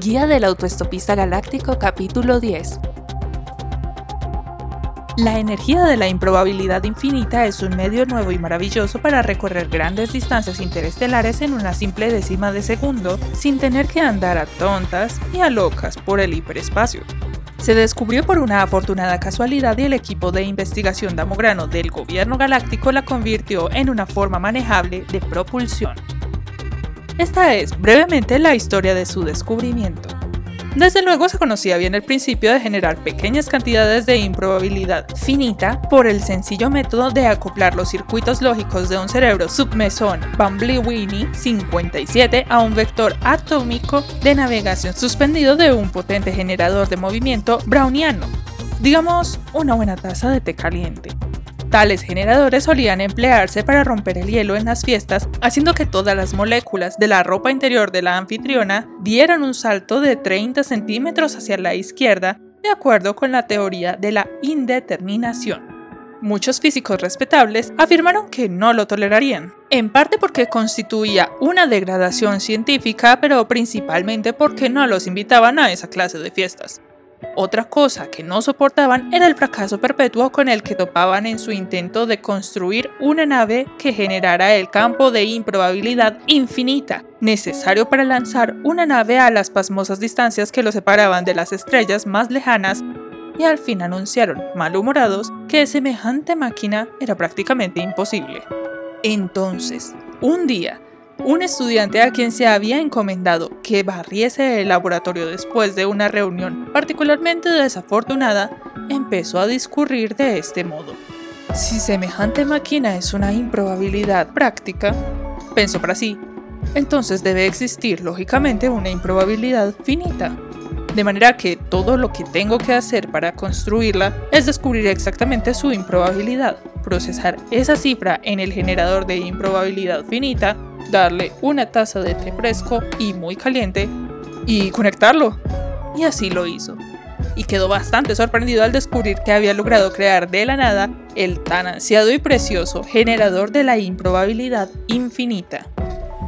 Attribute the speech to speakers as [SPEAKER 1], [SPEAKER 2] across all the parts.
[SPEAKER 1] Guía del Autoestopista Galáctico capítulo 10 La energía de la improbabilidad infinita es un medio nuevo y maravilloso para recorrer grandes distancias interestelares en una simple décima de segundo sin tener que andar a tontas y a locas por el hiperespacio. Se descubrió por una afortunada casualidad y el equipo de investigación Damograno del gobierno galáctico la convirtió en una forma manejable de propulsión. Esta es brevemente la historia de su descubrimiento. Desde luego se conocía bien el principio de generar pequeñas cantidades de improbabilidad finita por el sencillo método de acoplar los circuitos lógicos de un cerebro submesón Bumblebee 57 a un vector atómico de navegación suspendido de un potente generador de movimiento browniano, digamos una buena taza de té caliente. Tales generadores solían emplearse para romper el hielo en las fiestas, haciendo que todas las moléculas de la ropa interior de la anfitriona dieran un salto de 30 centímetros hacia la izquierda, de acuerdo con la teoría de la indeterminación. Muchos físicos respetables afirmaron que no lo tolerarían, en parte porque constituía una degradación científica, pero principalmente porque no los invitaban a esa clase de fiestas. Otra cosa que no soportaban era el fracaso perpetuo con el que topaban en su intento de construir una nave que generara el campo de improbabilidad infinita necesario para lanzar una nave a las pasmosas distancias que lo separaban de las estrellas más lejanas y al fin anunciaron, malhumorados, que semejante máquina era prácticamente imposible. Entonces, un día, un estudiante a quien se había encomendado que barriese el laboratorio después de una reunión particularmente desafortunada, empezó a discurrir de este modo. Si semejante máquina es una improbabilidad práctica, pensó para sí, entonces debe existir lógicamente una improbabilidad finita. De manera que todo lo que tengo que hacer para construirla es descubrir exactamente su improbabilidad, procesar esa cifra en el generador de improbabilidad finita darle una taza de té fresco y muy caliente y conectarlo. Y así lo hizo. Y quedó bastante sorprendido al descubrir que había logrado crear de la nada el tan ansiado y precioso generador de la improbabilidad infinita.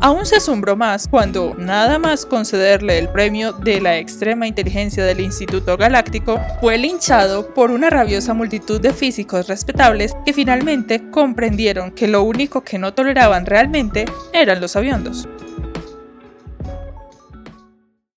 [SPEAKER 1] Aún se asombró más cuando, nada más concederle el premio de la extrema inteligencia del Instituto Galáctico, fue linchado por una rabiosa multitud de físicos respetables que finalmente comprendieron que lo único que no toleraban realmente eran los aviondos.